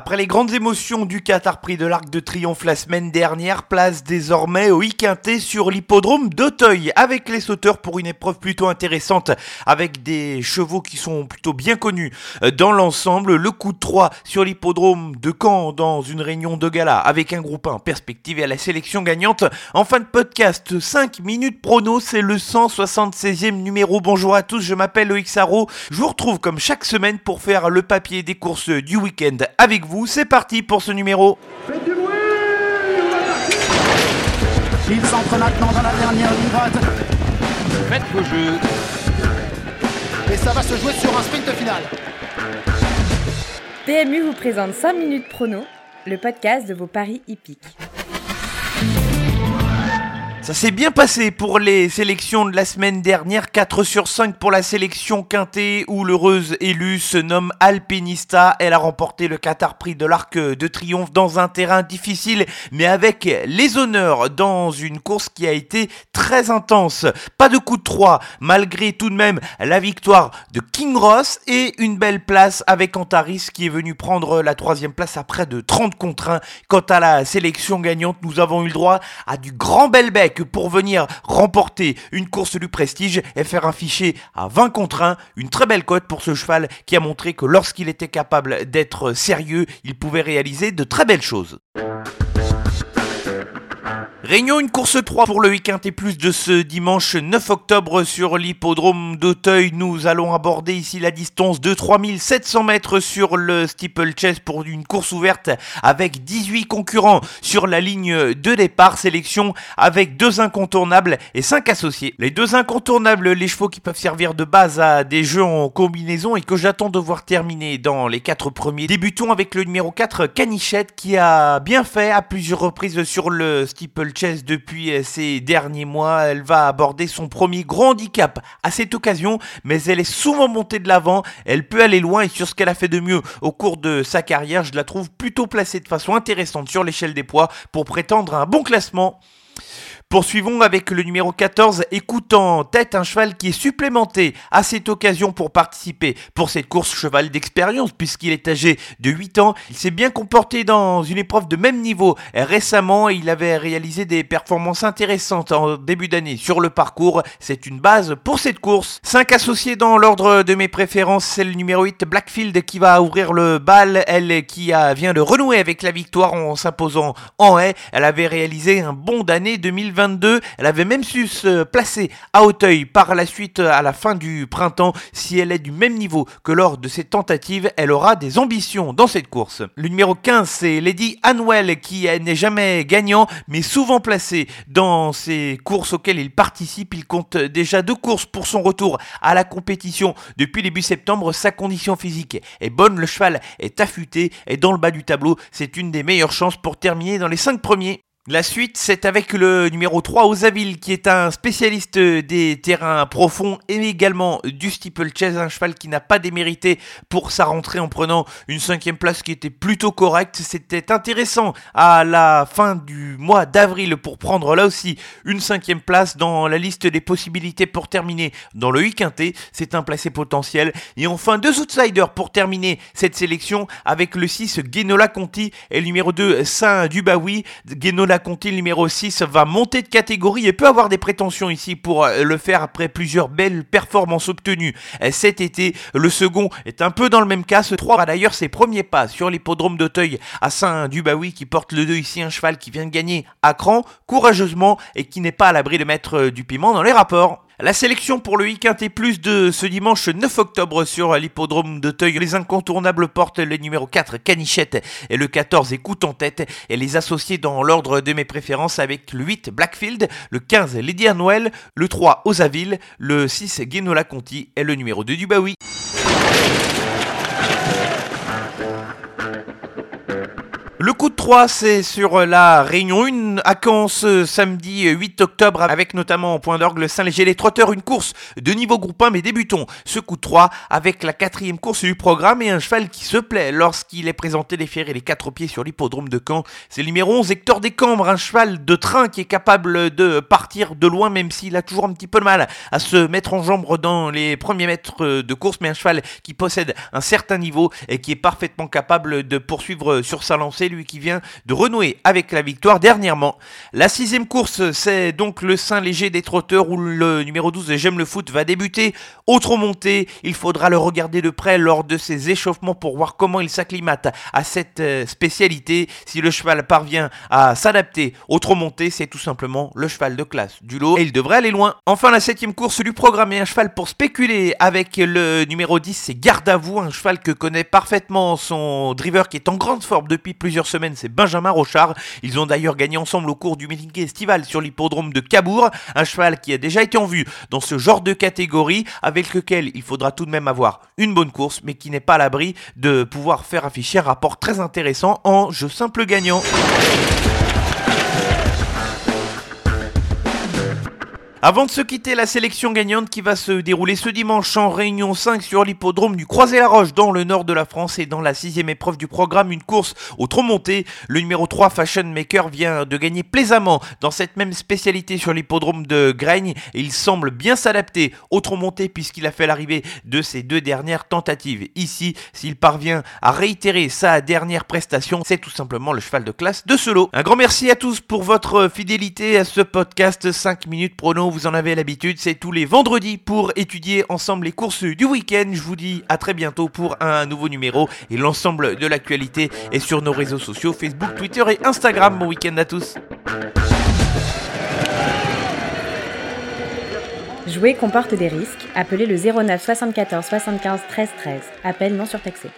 Après les grandes émotions du Qatar Prix de l'Arc de Triomphe la semaine dernière, place désormais au Iquinté sur l'hippodrome d'Auteuil avec les sauteurs pour une épreuve plutôt intéressante avec des chevaux qui sont plutôt bien connus dans l'ensemble. Le coup de 3 sur l'hippodrome de Caen dans une réunion de gala avec un groupe en perspective et à la sélection gagnante. En fin de podcast, 5 minutes prono, c'est le 176e numéro. Bonjour à tous, je m'appelle Loïc Sarro. Je vous retrouve comme chaque semaine pour faire le papier des courses du week-end avec vous. C'est parti pour ce numéro. Faites du bruit Il s'entre maintenant dans la dernière ligne droite. Faites vos jeux. Et ça va se jouer sur un sprint final. PMU vous présente 5 minutes prono, le podcast de vos paris hippiques. Ça s'est bien passé pour les sélections de la semaine dernière, 4 sur 5 pour la sélection quintée où l'heureuse élue se nomme Alpinista. Elle a remporté le Qatar Prix de l'Arc de Triomphe dans un terrain difficile mais avec les honneurs dans une course qui a été très intense. Pas de coup de 3 malgré tout de même la victoire de King Ross et une belle place avec Antaris qui est venu prendre la troisième place à près de 30 contre 1. Quant à la sélection gagnante, nous avons eu le droit à du grand bec pour venir remporter une course du prestige et faire un fichier à 20 contre 1, une très belle cote pour ce cheval qui a montré que lorsqu'il était capable d'être sérieux, il pouvait réaliser de très belles choses. Réunion une course 3 pour le week-end et plus de ce dimanche 9 octobre sur l'hippodrome d'Auteuil. Nous allons aborder ici la distance de 3700 mètres sur le steeplechase pour une course ouverte avec 18 concurrents sur la ligne de départ. Sélection avec deux incontournables et 5 associés. Les deux incontournables, les chevaux qui peuvent servir de base à des jeux en combinaison et que j'attends de voir terminer dans les 4 premiers. Débutons avec le numéro 4 Canichette qui a bien fait à plusieurs reprises sur le steeplechase depuis euh, ces derniers mois. Elle va aborder son premier grand handicap à cette occasion, mais elle est souvent montée de l'avant. Elle peut aller loin et sur ce qu'elle a fait de mieux au cours de sa carrière, je la trouve plutôt placée de façon intéressante sur l'échelle des poids pour prétendre un bon classement. Poursuivons avec le numéro 14, écoutant tête un cheval qui est supplémenté à cette occasion pour participer pour cette course cheval d'expérience puisqu'il est âgé de 8 ans. Il s'est bien comporté dans une épreuve de même niveau récemment il avait réalisé des performances intéressantes en début d'année sur le parcours. C'est une base pour cette course. 5 associés dans l'ordre de mes préférences, c'est le numéro 8 Blackfield qui va ouvrir le bal, elle qui a, vient de renouer avec la victoire en s'imposant en haie. Elle avait réalisé un bon d'année 2020 elle avait même su se placer à Hauteuil par la suite à la fin du printemps. Si elle est du même niveau que lors de ses tentatives, elle aura des ambitions dans cette course. Le numéro 15, c'est Lady Anwell qui n'est jamais gagnant mais souvent placé dans ces courses auxquelles il participe. Il compte déjà deux courses pour son retour à la compétition depuis début septembre. Sa condition physique est bonne, le cheval est affûté et dans le bas du tableau, c'est une des meilleures chances pour terminer dans les 5 premiers. La suite, c'est avec le numéro 3, Osaville, qui est un spécialiste des terrains profonds et également du steeplechase, un cheval qui n'a pas démérité pour sa rentrée en prenant une cinquième place qui était plutôt correcte. C'était intéressant à la fin du mois d'avril pour prendre là aussi une cinquième place dans la liste des possibilités pour terminer dans le 8 quintet. C'est un placé potentiel. Et enfin, deux outsiders pour terminer cette sélection avec le 6, Genola Conti et le numéro 2, Saint-Dubaoui. Genola Conti, numéro 6, va monter de catégorie et peut avoir des prétentions ici pour euh, le faire après plusieurs belles performances obtenues euh, cet été. Le second est un peu dans le même cas. Ce 3 a d'ailleurs ses premiers pas sur l'hippodrome d'Auteuil à Saint-Dubaoui qui porte le 2 ici, un cheval qui vient de gagner à cran courageusement et qui n'est pas à l'abri de mettre euh, du piment dans les rapports. La sélection pour le week-end et plus de ce dimanche 9 octobre sur l'hippodrome de Teuil. Les incontournables portent le numéro 4 Canichette et le 14 Écoute en tête et les associés dans l'ordre de mes préférences avec le 8 Blackfield, le 15 Lady Noël, le 3 Osaville, le 6 Guénola Conti et le numéro 2 Dubaoui. Le coup de 3, c'est sur la Réunion 1 à Caen ce samedi 8 octobre avec notamment en point d'orgue le Saint-Léger les trotteurs, une course de niveau groupe 1 mais débutons ce coup de 3 avec la quatrième course du programme et un cheval qui se plaît lorsqu'il est présenté les fers et les quatre pieds sur l'hippodrome de Caen. C'est le numéro 11 Hector Descambres, un cheval de train qui est capable de partir de loin même s'il a toujours un petit peu de mal à se mettre en jambe dans les premiers mètres de course mais un cheval qui possède un certain niveau et qui est parfaitement capable de poursuivre sur sa lancée lui qui vient de renouer avec la victoire dernièrement. La sixième course, c'est donc le Saint-Léger des trotteurs où le numéro 12 J'aime le foot va débuter. Autre montée, il faudra le regarder de près lors de ses échauffements pour voir comment il s'acclimate à cette euh, spécialité. Si le cheval parvient à s'adapter autre montée, c'est tout simplement le cheval de classe du lot et il devrait aller loin. Enfin, la septième course lui programme un cheval pour spéculer avec le numéro 10, c'est Garde à vous, un cheval que connaît parfaitement son driver qui est en grande forme depuis plusieurs semaines, c'est Benjamin Rochard. Ils ont d'ailleurs gagné ensemble au cours du meeting estival sur l'hippodrome de Cabourg, un cheval qui a déjà été en vue dans ce genre de catégorie, avec lequel il faudra tout de même avoir une bonne course, mais qui n'est pas à l'abri de pouvoir faire afficher un rapport très intéressant en jeu simple gagnant. Avant de se quitter, la sélection gagnante qui va se dérouler ce dimanche en réunion 5 sur l'hippodrome du Croisé-la-Roche dans le nord de la France et dans la sixième épreuve du programme, une course au trop monté. Le numéro 3 Fashion Maker vient de gagner plaisamment dans cette même spécialité sur l'hippodrome de Graigne il semble bien s'adapter au trop monté puisqu'il a fait l'arrivée de ses deux dernières tentatives. Ici, s'il parvient à réitérer sa dernière prestation, c'est tout simplement le cheval de classe de ce lot. Un grand merci à tous pour votre fidélité à ce podcast 5 minutes prono vous en avez l'habitude, c'est tous les vendredis pour étudier ensemble les courses du week-end. Je vous dis à très bientôt pour un nouveau numéro et l'ensemble de l'actualité est sur nos réseaux sociaux Facebook, Twitter et Instagram. Bon week-end à tous. Jouer comporte des risques. Appelez le 09 74 75 13 13. Appel non surtaxé.